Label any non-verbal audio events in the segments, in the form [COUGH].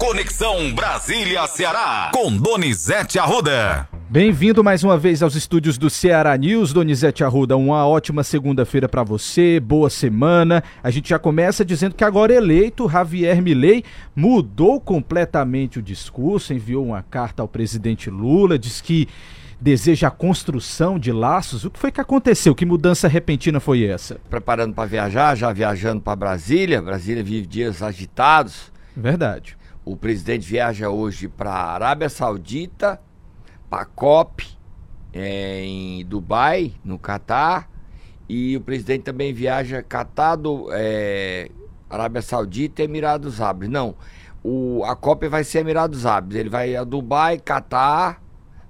Conexão Brasília-Ceará, com Donizete Arruda. Bem-vindo mais uma vez aos estúdios do Ceará News, Donizete Arruda. Uma ótima segunda-feira para você, boa semana. A gente já começa dizendo que agora eleito, Javier Milei mudou completamente o discurso, enviou uma carta ao presidente Lula, diz que deseja a construção de laços. O que foi que aconteceu? Que mudança repentina foi essa? Preparando para viajar, já viajando para Brasília. Brasília vive dias agitados. Verdade. O presidente viaja hoje para a Arábia Saudita, para a COP é, em Dubai, no Catar. E o presidente também viaja Catar, do, é, Arábia Saudita e Emirados Árabes. Não, o, a COP vai ser Emirados Árabes. Ele vai a Dubai, Catar.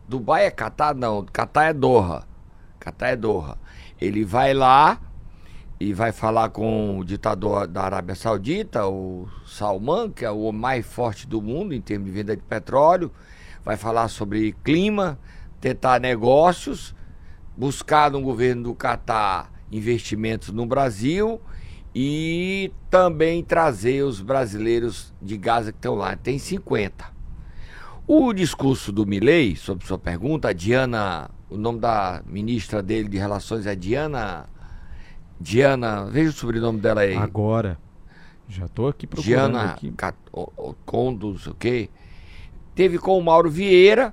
Dubai é Catar? Não, Catar é Doha. Catar é Doha. Ele vai lá e vai falar com o ditador da Arábia Saudita, o Salman, que é o mais forte do mundo em termos de venda de petróleo. Vai falar sobre clima, tentar negócios, buscar no governo do Catar investimentos no Brasil e também trazer os brasileiros de Gaza que estão lá. Tem 50. O discurso do Milei, sobre sua pergunta, a Diana, o nome da ministra dele de Relações é Diana Diana, veja o sobrenome dela aí. Agora. Já estou aqui procurando Diana aqui. Condos, o quê? Teve com o Mauro Vieira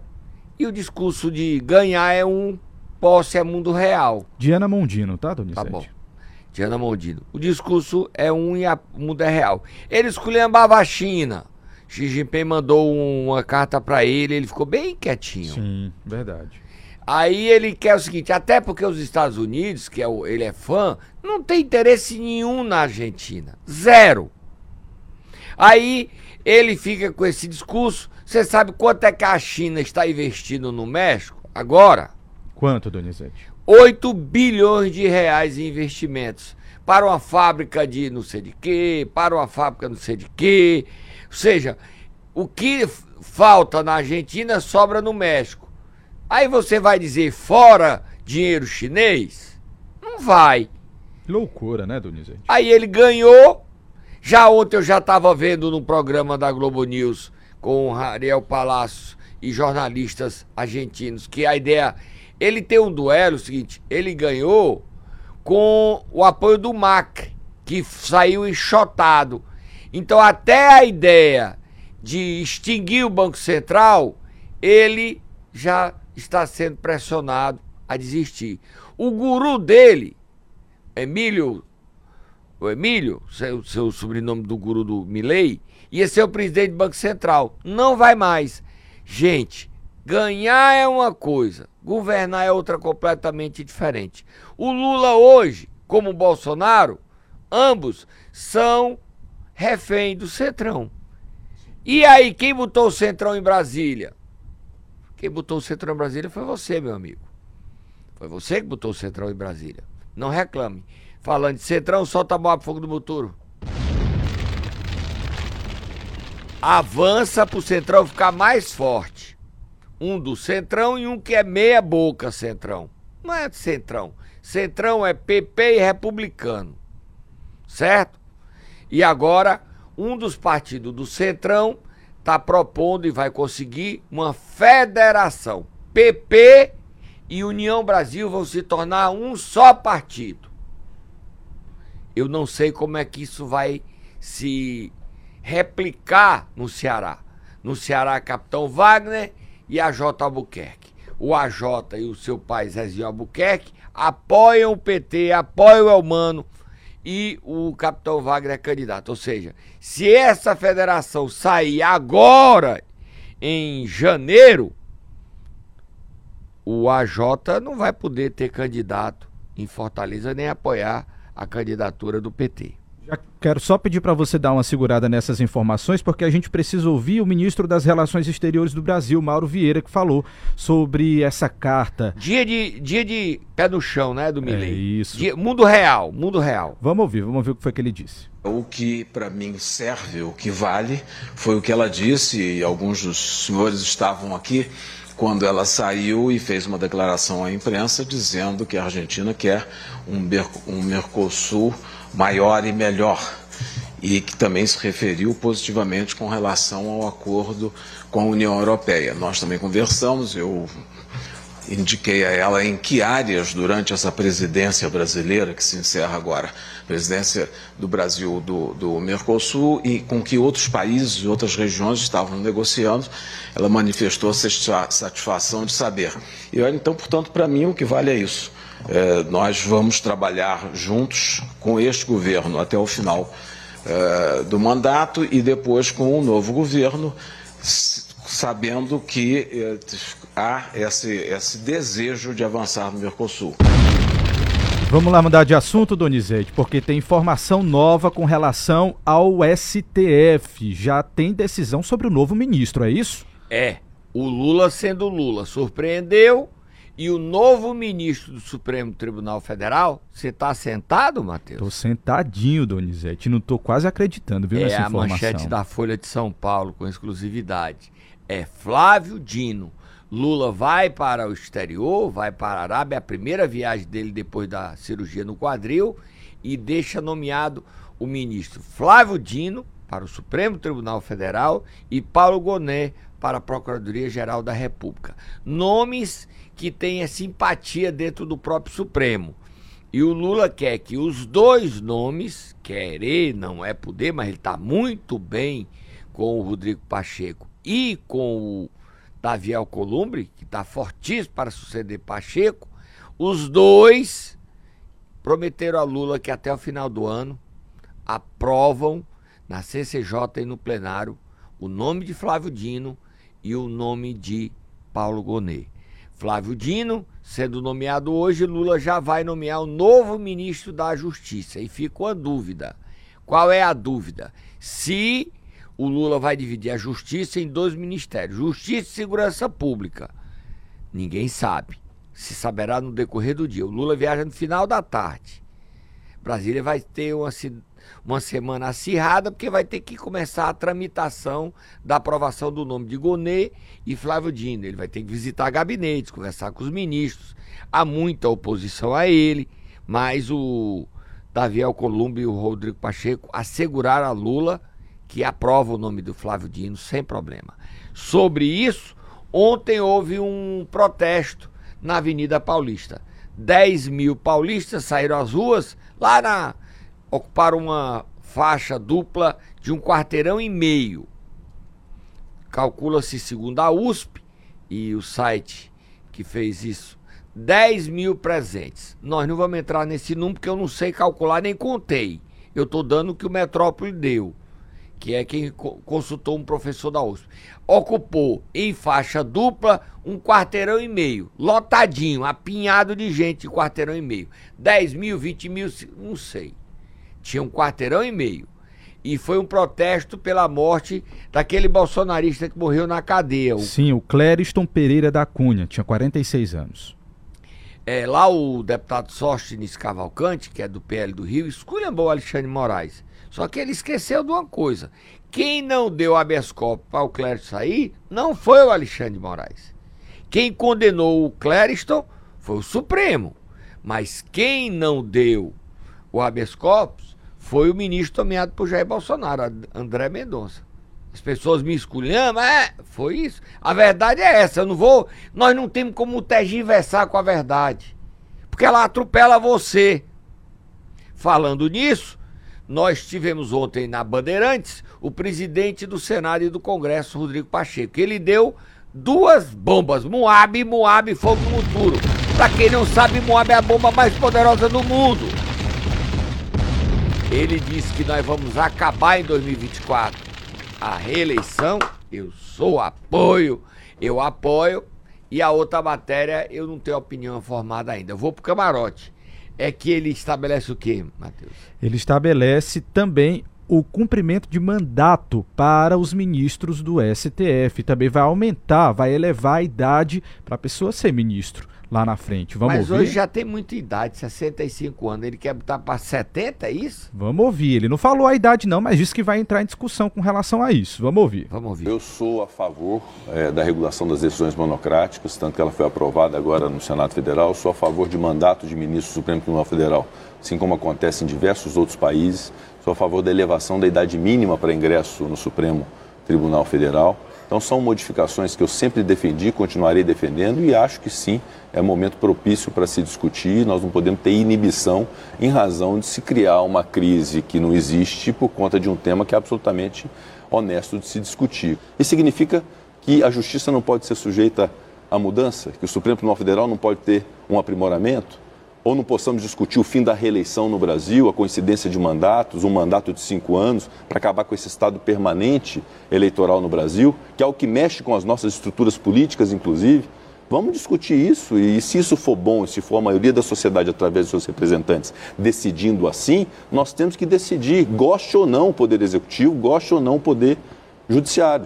e o discurso de ganhar é um, posse é mundo real. Diana Mondino, tá, Donizete? Tá bom. Diana Mondino. O discurso é um e a, o mundo é real. Ele esculhambava a China. Xi Jinping mandou uma carta para ele, ele ficou bem quietinho. Sim, verdade. Aí ele quer o seguinte, até porque os Estados Unidos, que é o, ele é fã, não tem interesse nenhum na Argentina. Zero. Aí ele fica com esse discurso. Você sabe quanto é que a China está investindo no México agora? Quanto, Donizete? 8 bilhões de reais em investimentos. Para uma fábrica de não sei de quê, para uma fábrica não sei de quê. Ou seja, o que falta na Argentina sobra no México. Aí você vai dizer fora dinheiro chinês? Não vai. Loucura, né, Donizete? Aí ele ganhou. Já ontem eu já estava vendo no programa da Globo News com o Ariel Palácio e jornalistas argentinos que a ideia. Ele tem um duelo, o seguinte, ele ganhou com o apoio do MAC, que saiu enxotado. Então, até a ideia de extinguir o Banco Central, ele já está sendo pressionado a desistir. O guru dele, Emílio, o Emílio, seu, seu sobrenome do guru do Milley, ia ser o presidente do Banco Central. Não vai mais. Gente, ganhar é uma coisa, governar é outra completamente diferente. O Lula hoje, como o Bolsonaro, ambos são refém do Centrão. E aí, quem botou o Centrão em Brasília? Quem botou o Centrão em Brasília foi você, meu amigo. Foi você que botou o Centrão em Brasília. Não reclame. Falando de Centrão, solta a bola pro fogo do motor. Avança pro Centrão ficar mais forte. Um do Centrão e um que é meia boca Centrão. Não é Centrão. Centrão é PP e Republicano. Certo? E agora, um dos partidos do Centrão está propondo e vai conseguir uma federação. PP e União Brasil vão se tornar um só partido. Eu não sei como é que isso vai se replicar no Ceará. No Ceará, Capitão Wagner e a J. Albuquerque. O AJ e o seu pai Zezinho Albuquerque apoiam o PT, apoiam o Elmano e o capitão Wagner é candidato. Ou seja, se essa federação sair agora, em janeiro, o AJ não vai poder ter candidato em Fortaleza nem apoiar a candidatura do PT. Já quero só pedir para você dar uma segurada nessas informações, porque a gente precisa ouvir o ministro das Relações Exteriores do Brasil, Mauro Vieira, que falou sobre essa carta. Dia de, dia de pé no chão, né, do Milley? É isso. Dia, mundo real, mundo real. Vamos ouvir, vamos ouvir o que foi que ele disse. O que para mim serve, o que vale, foi o que ela disse, e alguns dos senhores estavam aqui quando ela saiu e fez uma declaração à imprensa dizendo que a Argentina quer um, um Mercosul maior e melhor. e que também se referiu positivamente com relação ao acordo com a União Europeia. Nós também conversamos, eu indiquei a ela em que áreas durante essa presidência brasileira, que se encerra agora, presidência do Brasil do, do Mercosul, e com que outros países e outras regiões estavam negociando, ela manifestou satisfação de saber. E então, portanto, para mim o que vale é isso. É, nós vamos trabalhar juntos com este governo até o final é, do mandato e depois com o novo governo, sabendo que é, há esse, esse desejo de avançar no Mercosul. Vamos lá mudar de assunto, Donizete, porque tem informação nova com relação ao STF. Já tem decisão sobre o novo ministro, é isso? É. O Lula sendo Lula surpreendeu e o novo ministro do Supremo Tribunal Federal, você está sentado, Matheus? Tô sentadinho, Donizete. Não tô quase acreditando, viu, é nessa informação. É a manchete da Folha de São Paulo, com exclusividade. É Flávio Dino. Lula vai para o exterior, vai para a Arábia, é a primeira viagem dele depois da cirurgia no quadril, e deixa nomeado o ministro Flávio Dino para o Supremo Tribunal Federal e Paulo Gonet para a Procuradoria-Geral da República. Nomes que tenha simpatia dentro do próprio Supremo. E o Lula quer que os dois nomes, querer não é poder, mas ele está muito bem com o Rodrigo Pacheco e com o Davi Alcolumbre, que está fortíssimo para suceder Pacheco, os dois prometeram a Lula que até o final do ano aprovam na CCJ e no plenário o nome de Flávio Dino e o nome de Paulo Gonet. Flávio Dino, sendo nomeado hoje, Lula já vai nomear o novo ministro da Justiça. E ficou a dúvida. Qual é a dúvida? Se o Lula vai dividir a Justiça em dois ministérios, Justiça e Segurança Pública. Ninguém sabe. Se saberá no decorrer do dia. O Lula viaja no final da tarde. Brasília vai ter uma, uma semana acirrada, porque vai ter que começar a tramitação da aprovação do nome de Gonê e Flávio Dino. Ele vai ter que visitar gabinetes, conversar com os ministros. Há muita oposição a ele, mas o Davi Alcolumbre e o Rodrigo Pacheco asseguraram a Lula que aprova o nome do Flávio Dino sem problema. Sobre isso, ontem houve um protesto na Avenida Paulista. 10 mil paulistas saíram às ruas lá na ocuparam uma faixa dupla de um quarteirão e meio. Calcula-se, segundo a USP e o site que fez isso, 10 mil presentes. Nós não vamos entrar nesse número porque eu não sei calcular nem contei. Eu estou dando o que o Metrópole deu, que é quem consultou um professor da USP. Ocupou em faixa dupla um quarteirão e meio, lotadinho, apinhado de gente, quarteirão e meio. 10 mil, 20 mil, não sei tinha um quarteirão e meio. E foi um protesto pela morte daquele bolsonarista que morreu na cadeia. O... Sim, o Clériston Pereira da Cunha, tinha 46 anos. É, lá o deputado Sóstenes Cavalcante, que é do PL do Rio, esculhambou o Alexandre Moraes. Só que ele esqueceu de uma coisa. Quem não deu habeas corpus para o Clériston sair não foi o Alexandre Moraes. Quem condenou o Clériston foi o Supremo. Mas quem não deu o habeas corpus foi o ministro nomeado por Jair Bolsonaro, André Mendonça. As pessoas me escolhendo, é, foi isso. A verdade é essa, eu não vou, nós não temos como tergiversar com a verdade, porque ela atropela você. Falando nisso, nós tivemos ontem na Bandeirantes o presidente do Senado e do Congresso, Rodrigo Pacheco. Ele deu duas bombas, Moab, Moab, fogo no futuro. Pra quem não sabe, Moab é a bomba mais poderosa do mundo. Ele disse que nós vamos acabar em 2024 a reeleição. Eu sou apoio, eu apoio. E a outra matéria eu não tenho opinião formada ainda. Eu vou pro camarote. É que ele estabelece o quê, Matheus? Ele estabelece também o cumprimento de mandato para os ministros do STF. Também vai aumentar, vai elevar a idade para a pessoa ser ministro lá na frente. Vamos Mas ouvir? hoje já tem muita idade, 65 anos. Ele quer botar para 70, é isso? Vamos ouvir. Ele não falou a idade não, mas disse que vai entrar em discussão com relação a isso. Vamos ouvir. Vamos ouvir. Eu sou a favor é, da regulação das decisões monocráticas, tanto que ela foi aprovada agora no Senado Federal. Sou a favor de mandato de ministro do Supremo Tribunal Federal, assim como acontece em diversos outros países sou a favor da elevação da idade mínima para ingresso no Supremo Tribunal Federal. Então são modificações que eu sempre defendi, continuarei defendendo e acho que sim, é momento propício para se discutir. Nós não podemos ter inibição em razão de se criar uma crise que não existe por conta de um tema que é absolutamente honesto de se discutir. Isso significa que a justiça não pode ser sujeita à mudança, que o Supremo Tribunal Federal não pode ter um aprimoramento, ou não possamos discutir o fim da reeleição no Brasil, a coincidência de mandatos, um mandato de cinco anos, para acabar com esse estado permanente eleitoral no Brasil, que é o que mexe com as nossas estruturas políticas, inclusive. Vamos discutir isso e se isso for bom, se for a maioria da sociedade através dos seus representantes decidindo assim, nós temos que decidir, goste ou não o Poder Executivo, goste ou não o Poder Judiciário.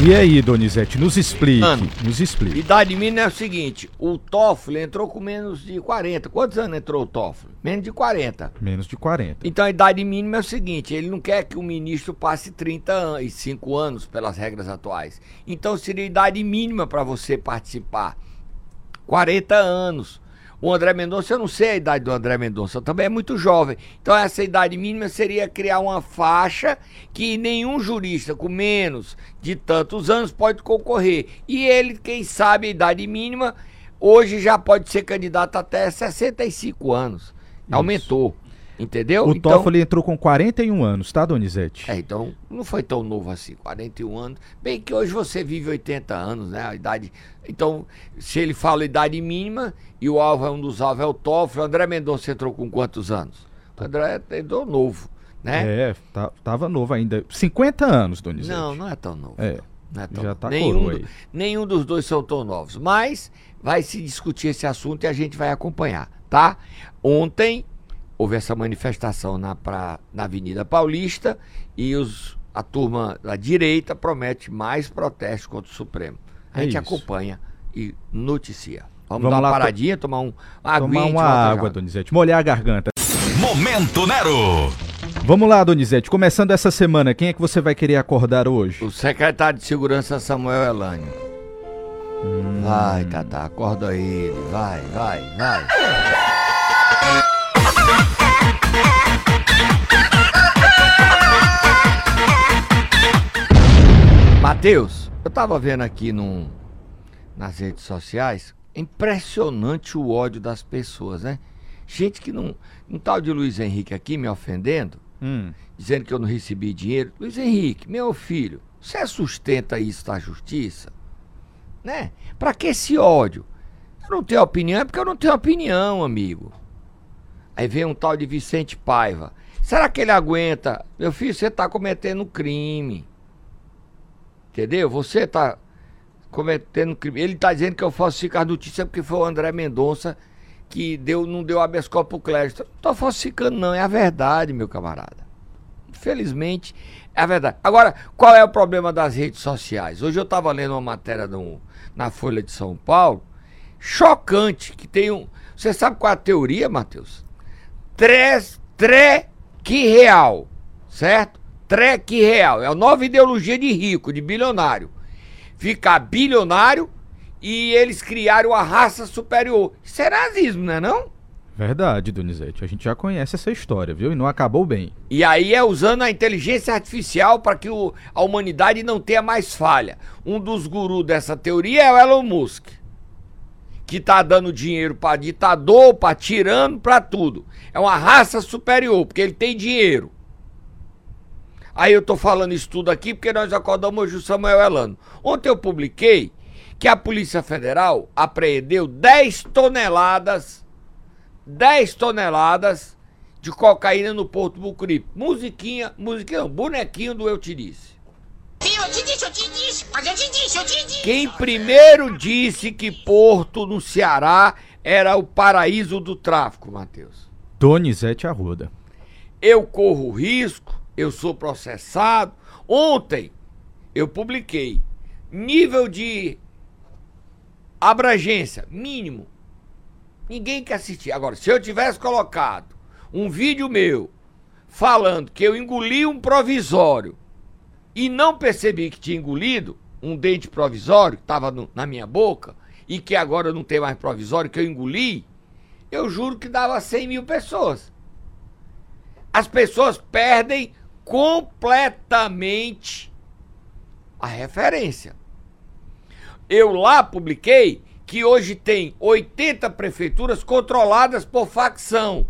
E aí, Donizete, nos explique, Mano, nos explique. Idade mínima é o seguinte: o Toffoli entrou com menos de 40. Quantos anos entrou o Toffoli? Menos de 40. Menos de 40. Então a idade mínima é o seguinte: ele não quer que o ministro passe 35 anos pelas regras atuais. Então seria idade mínima para você participar: 40 anos. O André Mendonça, eu não sei a idade do André Mendonça, também é muito jovem. Então essa idade mínima seria criar uma faixa que nenhum jurista com menos de tantos anos pode concorrer. E ele, quem sabe a idade mínima, hoje já pode ser candidato até 65 anos. Aumentou. Entendeu? O Toffoli entrou com 41 anos, tá, Donizete? É, então não foi tão novo assim, 41 anos. Bem que hoje você vive 80 anos, né? A idade. Então, se ele fala idade mínima e o alvo é um dos alvos é o Toffoli, o André Mendonça entrou com quantos anos? O André entrou novo, né? É, tá- tava novo ainda. 50 anos, Donizete. Não, não é tão novo. É, Não é tão já novo. tá nenhum, coroa do- nenhum dos dois são tão novos. Mas vai se discutir esse assunto e a gente vai acompanhar, tá? Ontem houve essa manifestação na, pra, na Avenida Paulista e os, a turma da direita promete mais protestos contra o Supremo. A É gente isso. acompanha e noticia. Vamos, Vamos dar uma lá, paradinha, tomar um Tomar aguinha e uma já. água, Donizete. Molhar a garganta. Momento Nero. Vamos lá, Donizete. Começando essa semana, quem é que você vai querer acordar hoje? O secretário de Segurança Samuel Elânio. Hum. Vai, Tata, acorda ele. Vai, vai, vai. Matheus, eu tava vendo aqui num, nas redes sociais, impressionante o ódio das pessoas, né? Gente que não. Um tal de Luiz Henrique aqui me ofendendo, Hum, dizendo que eu não recebi dinheiro. Luiz Henrique, meu filho, você sustenta isso da justiça? Né? Pra que esse ódio? Eu não tenho opinião, é porque eu não tenho opinião, amigo. Aí vem um tal de Vicente Paiva. Será que ele aguenta? Meu filho, você tá cometendo crime. Entendeu? Você tá cometendo crime. Ele tá dizendo que eu falsifico as notícias porque foi o André Mendonça que deu, não deu habeas corpus crédito. Não tô falsificando, não. É a verdade, meu camarada. Infelizmente, é a verdade. Agora, qual é o problema das redes sociais? Hoje eu estava lendo uma matéria no- na Folha de São Paulo, chocante, que tem um. Você sabe qual é a teoria, Matheus? Tres, treque real, certo? Treque real. É a nova ideologia de rico, de bilionário. Ficar bilionário e eles criaram a raça superior. Isso é nazismo, não é não? verdade, Donizete. A gente já conhece essa história, viu? E não acabou bem. E aí é usando a inteligência artificial para que o- a humanidade não tenha mais falha. Um dos gurus dessa teoria é o Elon Musk, que tá dando dinheiro para ditador, para tirano, para tudo. É uma raça superior, porque ele tem dinheiro. Aí eu tô falando isso tudo aqui porque nós acordamos hoje o Samuel Elano. Ontem eu publiquei que a Polícia Federal apreendeu 10 toneladas 10 toneladas de cocaína no Porto Bucuripe. Musiquinha, musiquinha não, bonequinho do Eu Te Disse. Eu te disse, eu te disse, mas eu te disse, eu te disse. Quem primeiro disse que Porto, no Ceará, era o paraíso do tráfico, Matheus? Donizete Arruda. Eu corro risco, eu sou processado. Ontem eu publiquei nível de abrangência mínimo. Ninguém quer assistir. Agora, se eu tivesse colocado um vídeo meu falando que eu engoli um provisório e não percebi que tinha engolido um dente provisório que estava na minha boca e que agora não tem mais provisório, que eu engoli, eu juro que dava 100 mil pessoas. as pessoas perdem completamente a referência. Eu lá publiquei que hoje tem 80 prefeituras controladas por facção.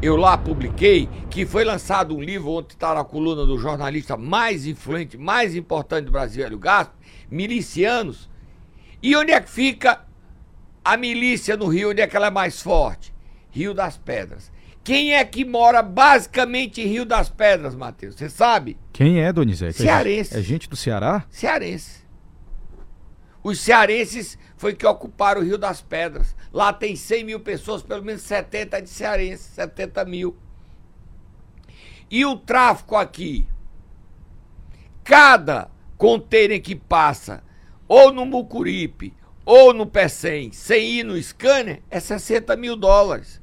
Eu lá publiquei que foi lançado um livro, ontem está na coluna do jornalista mais influente, mais importante do Brasil, Hélio Gaspar, Milicianos. E onde é que fica a milícia no Rio? Onde é que ela é mais forte? Rio das Pedras. Quem é que mora basicamente em Rio das Pedras, Matheus? Você sabe? Quem é, Donizete? Cearense. É gente do Ceará? Cearense. Os cearenses foi que ocuparam o Rio das Pedras. Lá tem 100 mil pessoas, pelo menos 70 de cearense, 70 mil. E o tráfico aqui? Cada container que passa, ou no Mucuripe, ou no Pecém, sem ir no scanner, é 60 mil dólares.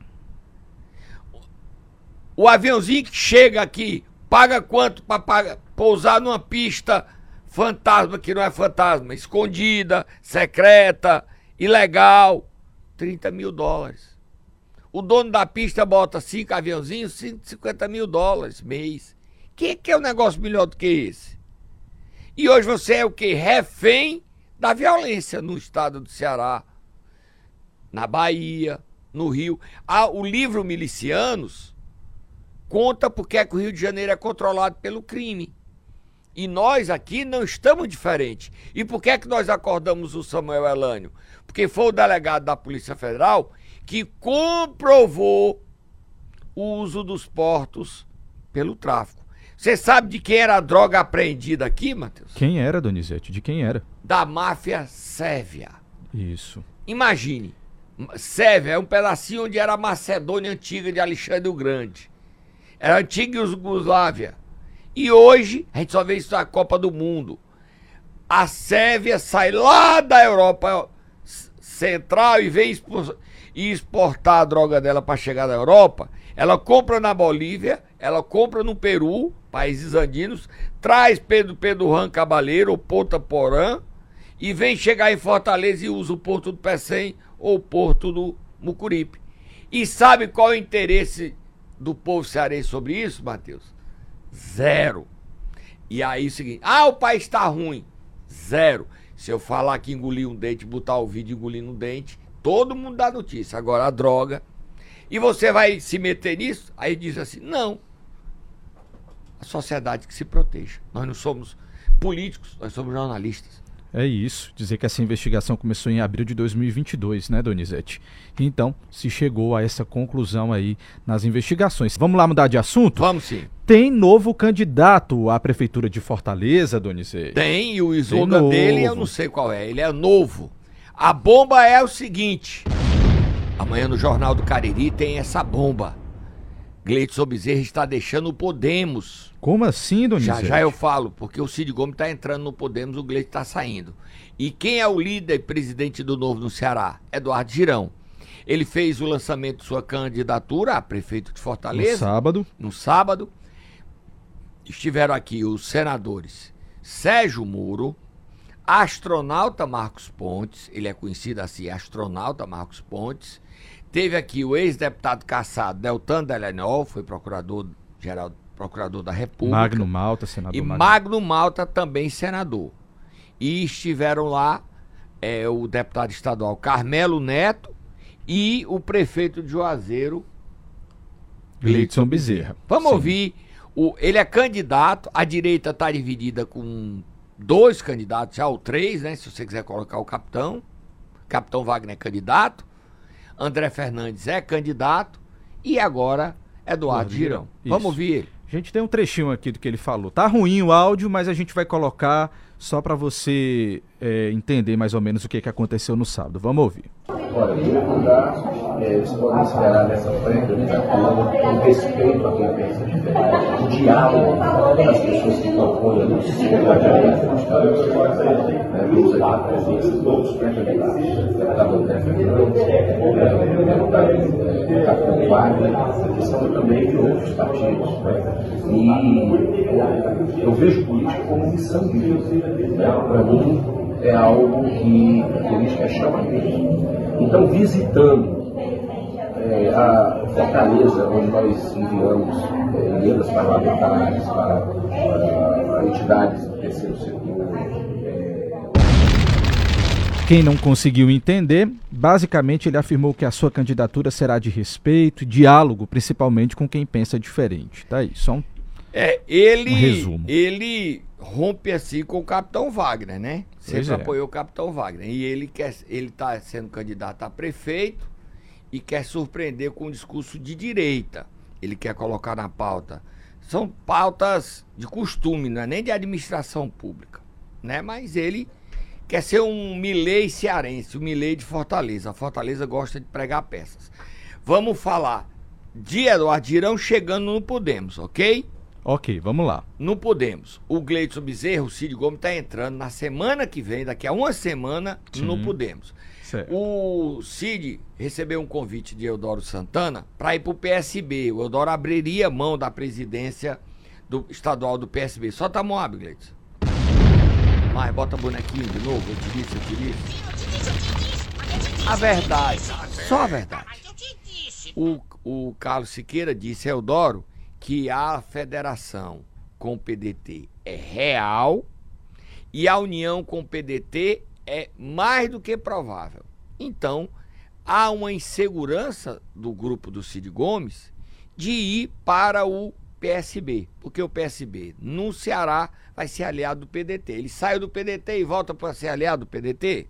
O aviãozinho que chega aqui, paga quanto para pousar numa pista fantasma que não é fantasma, escondida, secreta, ilegal, 30 mil dólares. O dono da pista bota cinco aviãozinhos, 150 mil dólares mês. Que que é um negócio melhor do que esse? E hoje você é o que? Refém da violência no estado do Ceará, na Bahia, no Rio. Ah, o livro Milicianos conta porque é que o Rio de Janeiro é controlado pelo crime. E nós aqui não estamos diferentes. E por que é que nós acordamos o Samuel Elânio? Porque foi o delegado da Polícia Federal que comprovou o uso dos portos pelo tráfico. Você sabe de quem era a droga apreendida aqui, Matheus? Quem era, Donizete? De quem era? Da máfia Sérvia. Isso. Imagine, Sérvia é um pedacinho onde era a Macedônia antiga de Alexandre o Grande. Era a antiga Yugoslávia. E hoje, a gente só vê isso na Copa do Mundo. A Sérvia sai lá da Europa Central e vem exportar a droga dela para chegar na Europa. Ela compra na Bolívia, ela compra no Peru, países andinos, traz Pedro Pedro Ran Cabaleiro ou Ponta Porã e vem chegar em Fortaleza e usa o Porto do Pecém ou o Porto do Mucuripe. E sabe qual é o interesse do povo cearense sobre isso, Matheus? Zero. E aí o seguinte, ah, o país está ruim. Zero. Se eu falar que engoli um dente, botar o vídeo engolindo um dente, todo mundo dá notícia. Agora a droga. E você vai se meter nisso? Aí diz assim: não. A sociedade que se proteja. Nós não somos políticos, nós somos jornalistas. É isso, dizer que essa investigação começou em abril de 2022, né, Donizete? Então, se chegou a essa conclusão aí nas investigações. Vamos lá mudar de assunto? Vamos sim. Tem novo candidato à prefeitura de Fortaleza, Donizete? Tem, e o slogan dele eu não sei qual é, ele é novo. A bomba é o seguinte: amanhã no Jornal do Cariri tem essa bomba. Gleidson Bezerra está deixando o Podemos. Como assim, Donizete? Já já eu falo, porque o Cid Gomes está entrando no Podemos, o Gleidson está saindo. E quem é o líder e presidente do Novo no Ceará? Eduardo Girão. Ele fez o lançamento de sua candidatura a prefeito de Fortaleza. No sábado. No sábado. Estiveram aqui os senadores Sérgio Muro, astronauta Marcos Pontes, ele é conhecido assim, astronauta Marcos Pontes, Teve aqui o ex-deputado caçado Deltan Delenol, foi procurador-geral, procurador da República. Magno Malta, senador. E Magno, Magno Malta também senador. E estiveram lá é, o deputado estadual Carmelo Neto e o prefeito de Juazeiro, Gleidson Bezerra. Vamos Sim. ouvir. O, ele é candidato, a direita está dividida com dois candidatos, já ou três, né? Se você quiser colocar o capitão. Capitão Wagner é candidato. André Fernandes é candidato e agora Eduardo Girão. Vamos ouvir ele. A gente tem um trechinho aqui do que ele falou. Tá ruim o áudio, mas a gente vai colocar só para você é, entender mais ou menos o que, que aconteceu no sábado. Vamos ouvir. Olha, em primeiro lugar, é, vocês podem esperar dessa frente um respeito a quem pensa diferente, um diálogo com as pessoas que compõem a sociedade. Vamos aqui presentes todos os pré-candidatos. Deputado André Fernandes, deputado Capitão Wagner, que são também de outros partidos. E eu vejo política como missão de vida. Para mim, é algo que a política chama mesmo. Então, visitando é, a Fortaleza, onde nós enviamos é, emendas parlamentares para, para entidades do terceiro setor, Quem não conseguiu entender, basicamente ele afirmou que a sua candidatura será de respeito diálogo, principalmente com quem pensa diferente. Tá aí, só um É, ele, Um resumo. ele rompe assim com o Capitão Wagner, né? Sempre é. apoiou o Capitão Wagner. E ele quer, ele tá sendo candidato a prefeito e quer surpreender com um discurso de direita. Ele quer colocar na pauta. São pautas de costume, não é nem de administração pública, né? Mas ele quer ser um Milley cearense, um Milley de Fortaleza. A Fortaleza gosta de pregar peças. Vamos falar de Eduardo Girão chegando no Podemos, ok? Ok, vamos lá. Não podemos. O Gleidson Bezerra, o Cid Gomes, tá entrando na semana que vem, daqui a uma semana, não podemos. Certo. O Cid recebeu um convite de Eudoro Santana para ir pro PSB. O Eudoro abriria mão da presidência do estadual do PSB. Só tá Moab, Gleidson. Mas bota bonequinho de novo, eu te disse, eu te disse. A verdade, só a verdade. O, o Carlos Siqueira disse a Eudoro que a federação com o PDT é real e a união com o PDT é mais do que provável. Então, há uma insegurança do grupo do Cid Gomes de ir para o PSB, porque o PSB no Ceará vai ser aliado do PDT. Ele sai do PDT e volta para ser aliado do PDT?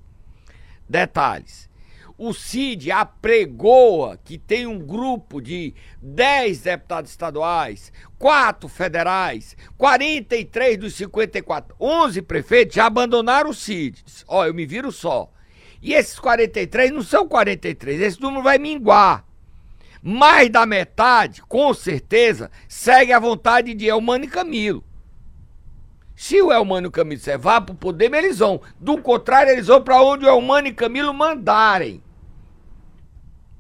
Detalhes. O Cid apregoa que tem um grupo de 10 deputados estaduais, 4 federais, 43 dos 54, 11 prefeitos já abandonaram o Cid. Ó, eu me viro só. E esses 43 não são 43, esse número vai minguar. Mais da metade, com certeza, segue a vontade de Elmano e Camilo. Se o Elmano e o Camilo disser vá pro poder, eles vão. Do contrário, eles vão para onde o Elmano e Camilo mandarem.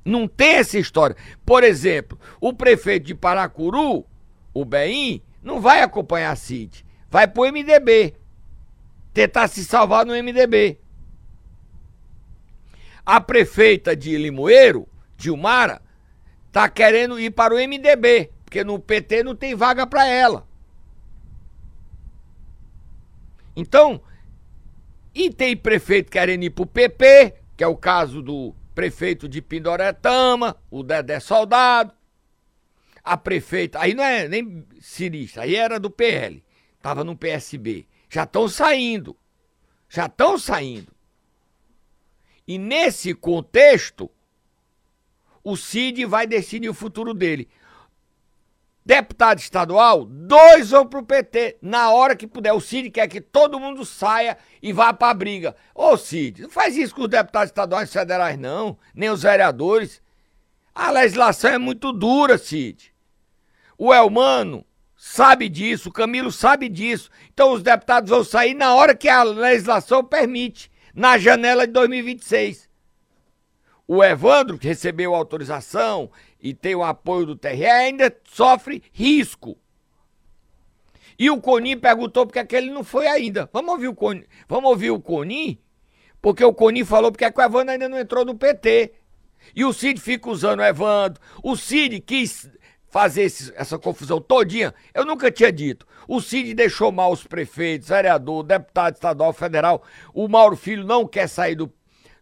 Não tem essa história. Por exemplo, o prefeito de Paracuru, o Beim, não vai acompanhar a Cid. Vai pro MDB. Tentar se salvar no MDB. A prefeita de Limoeiro, Dilmara, tá querendo ir para o MDB, porque no PT não tem vaga para ela. Então, e tem prefeito querendo ir pro PP, que é o caso do prefeito de Pindoretama, o Dedé Soldado. A prefeita, aí não é nem cirista, aí era do PL, tava no PSB. Já estão saindo. Já estão saindo. E nesse contexto, o Cid vai decidir o futuro dele. Deputado estadual, dois vão pro PT. Na hora que puder. O Cid quer que todo mundo saia e vá pra briga. Ô Cid, não faz isso com os deputados estaduais e federais, não. Nem os vereadores. A legislação é muito dura, Cid. O Elmano sabe disso, o Camilo sabe disso. Então os deputados vão sair na hora que a legislação permite, na janela de 2026. O Evandro, que recebeu autorização e tem o apoio do TRE, ainda sofre risco. E o Conim perguntou porque é que ele não foi ainda. Vamos ouvir o Conim, vamos ouvir o Conim? Porque o Conim falou porque é que o Evandro ainda não entrou no PT. E o Cid fica usando o Evandro. O Cid quis fazer esse- essa confusão todinha. Eu nunca tinha dito. O Cid deixou mal os prefeitos, vereador, deputado estadual, federal. O Mauro Filho não quer sair do,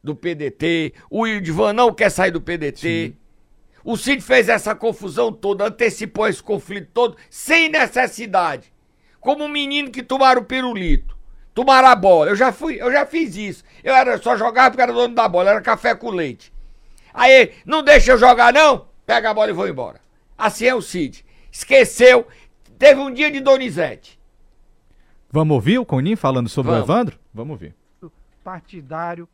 do PDT. O Ildivan não quer sair do PDT. O Cid fez essa confusão toda, antecipou esse conflito todo, sem necessidade. Como um menino que tomaram o pirulito. Tomaram a bola. Eu já fui, eu já fiz isso. Eu era só jogava porque era dono da bola, era café com leite. Aí, não deixa eu jogar não? Pega a bola e vou embora. Assim é o Cid. Esqueceu. Teve um dia de Donizete. Vamos ouvir o Conin falando sobre Vamos. o Evandro? Vamos ouvir. partidário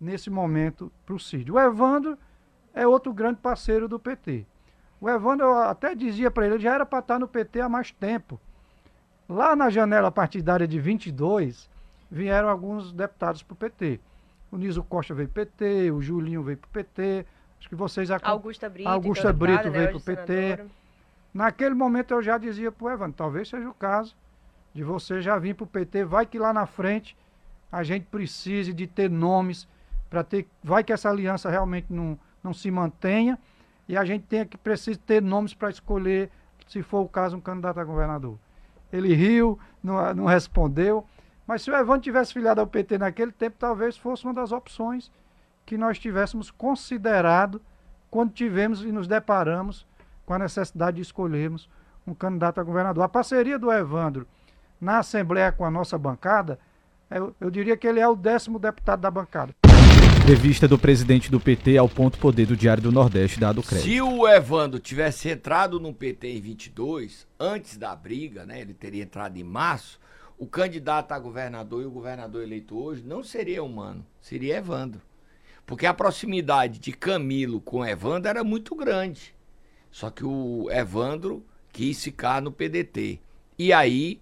nesse momento para o Cid. O Evandro é outro grande parceiro do PT. O Evandro, eu até dizia para ele, ele já era para estar no PT há mais tempo. Lá na janela partidária de 22, vieram alguns deputados para o PT. O Niso Costa veio pro PT, o Julinho veio para o PT. Acho que vocês Augusta Brito. Augusta deputada, Brito né, veio hoje pro PT. senadora. Naquele momento eu já dizia pro Evandro, talvez seja o caso de você já vir pro PT, vai que lá na frente a gente precise de ter nomes para ter, vai que essa aliança realmente não, não se mantenha. E a gente tem que precisa ter nomes para escolher, se for o caso, um candidato a governador. Ele riu, não, não respondeu. Mas se o Evandro tivesse filiado ao PT naquele tempo, talvez fosse uma das opções que nós tivéssemos considerado quando tivemos e nos deparamos com a necessidade de escolhermos um candidato a governador. A parceria do Evandro na Assembleia com a nossa bancada, eu, eu diria que ele é o décimo deputado da bancada. Entrevista do presidente do PT ao ponto poder do Diário do Nordeste, dado crédito. Se o Evandro tivesse entrado no PT em 22, antes da briga, né, ele teria entrado em março, o candidato a governador e o governador eleito hoje não seria humano, seria Evandro. Porque a proximidade de Camilo com Evandro era muito grande. Só que o Evandro quis ficar no PDT. E aí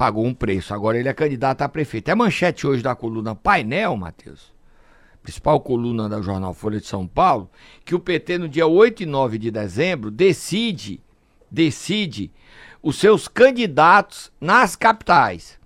pagou um preço. Agora ele é candidato a prefeito. É manchete hoje da coluna Painel, Matheus, principal coluna do jornal Folha de São Paulo, que o PT no dia 8 e 9 de dezembro decide, decide os seus candidatos nas capitais.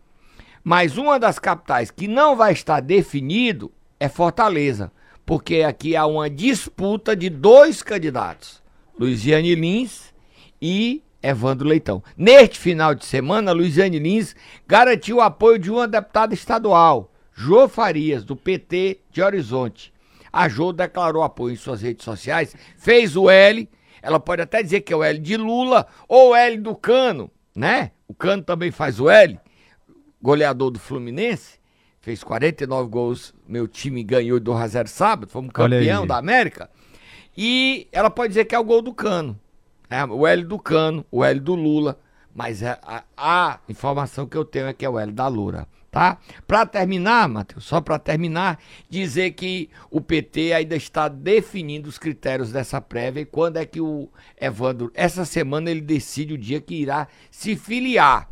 Mas uma das capitais que não vai estar definido é Fortaleza, porque aqui há uma disputa de dois candidatos, Luiziane Lins e Evandro Leitão. Neste final de semana, Luiziane Lins garantiu o apoio de uma deputada estadual, Jô Farias, do PT de Horizonte. A Jô declarou apoio em suas redes sociais, fez o L, ela pode até dizer que é o L de Lula ou o L do Cano, né? O Cano também faz o L, goleador do Fluminense, fez 49 gols, meu time ganhou 2 a 0 sábado, fomos campeão da América. E ela pode dizer que é o gol do Cano. É, o L do Cano, o L do Lula, mas a, a, a informação que eu tenho é que é o L da Lula tá? Para terminar, Matheus, só para terminar, dizer que o PT ainda está definindo os critérios dessa prévia e quando é que o Evandro, essa semana ele decide o dia que irá se filiar.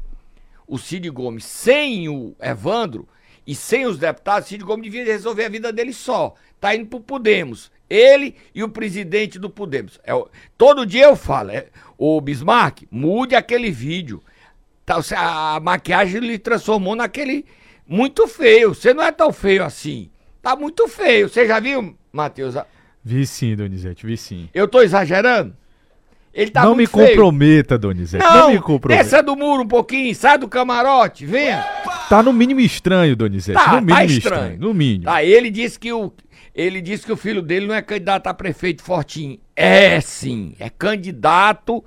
O Cid Gomes sem o Evandro e sem os deputados, Cid Gomes devia resolver a vida dele só. Tá indo pro Podemos. Ele e o presidente do Podemos. É, todo dia eu falo, é, o Bismarck, mude aquele vídeo Tá, a maquiagem lhe transformou naquele muito feio. Você não é tão feio assim. Tá muito feio. Você já viu, Matheus? Vi sim, Donizete, vi sim. Eu tô exagerando? Ele tá não me feio. comprometa, Donizete. Não, não me comprometa. Desça do muro um pouquinho, sai do camarote, venha. Tá no mínimo estranho, Donizete. Tá, no mínimo tá estranho. estranho. No mínimo. Tá, ele disse que o ele disse que o filho dele não é candidato a prefeito fortinho. É sim, é candidato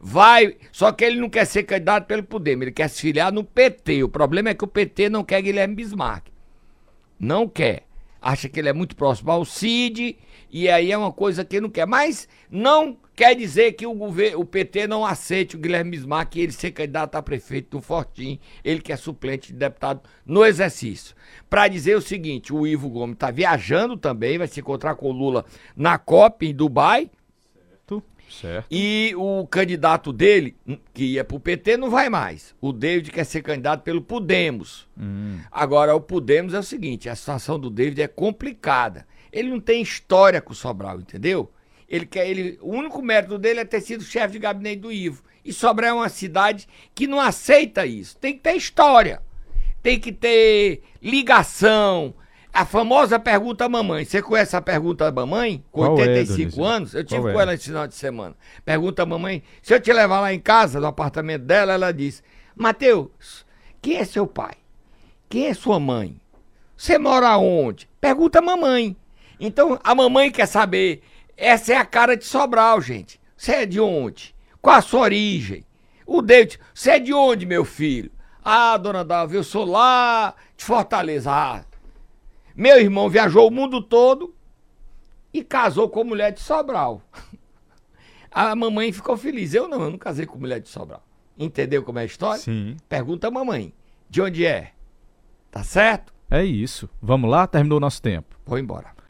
vai. Só que ele não quer ser candidato pelo Podemos, ele quer se filiar no PT. O problema é que o PT não quer Guilherme Bismarck. Não quer. Acha que ele é muito próximo ao Cid, e aí é uma coisa que ele não quer. Mas não quer dizer que o, governo, o PT não aceite o Guilherme Bismarck ele ser candidato a prefeito do Fortim, ele que é suplente de deputado no exercício. Para dizer o seguinte, o Ivo Gomes está viajando também, vai se encontrar com o Lula na COP em Dubai, Certo. E o candidato dele, que ia pro PT, não vai mais. O David quer ser candidato pelo Podemos. Hum. Agora, o Podemos é o seguinte: a situação do David é complicada. Ele não tem história com o Sobral, entendeu? Ele quer, ele, o único mérito dele é ter sido chefe de gabinete do Ivo. E Sobral é uma cidade que não aceita isso. Tem que ter história. Tem que ter ligação, a famosa pergunta mamãe. Você conhece a pergunta mamãe? Com Qual 85 é, anos? Eu tive Qual com é? ela esse final de semana. Pergunta mamãe. Se eu te levar lá em casa, no apartamento dela, ela diz: Mateus, quem é seu pai? Quem é sua mãe? Você mora onde? Pergunta mamãe. Então a mamãe quer saber. Essa é a cara de Sobral, gente. Você é de onde? Qual a sua origem? O David, você é de onde, meu filho? Ah, dona Dalva, eu sou lá de Fortaleza. Ah, meu irmão viajou o mundo todo e casou com mulher de Sobral. [LAUGHS] A mamãe ficou feliz. Eu não, eu não casei com mulher de Sobral. Entendeu como é a história? Sim. Pergunta a mamãe. De onde é? Tá certo? É isso. Vamos lá? Terminou o nosso tempo. Vou embora.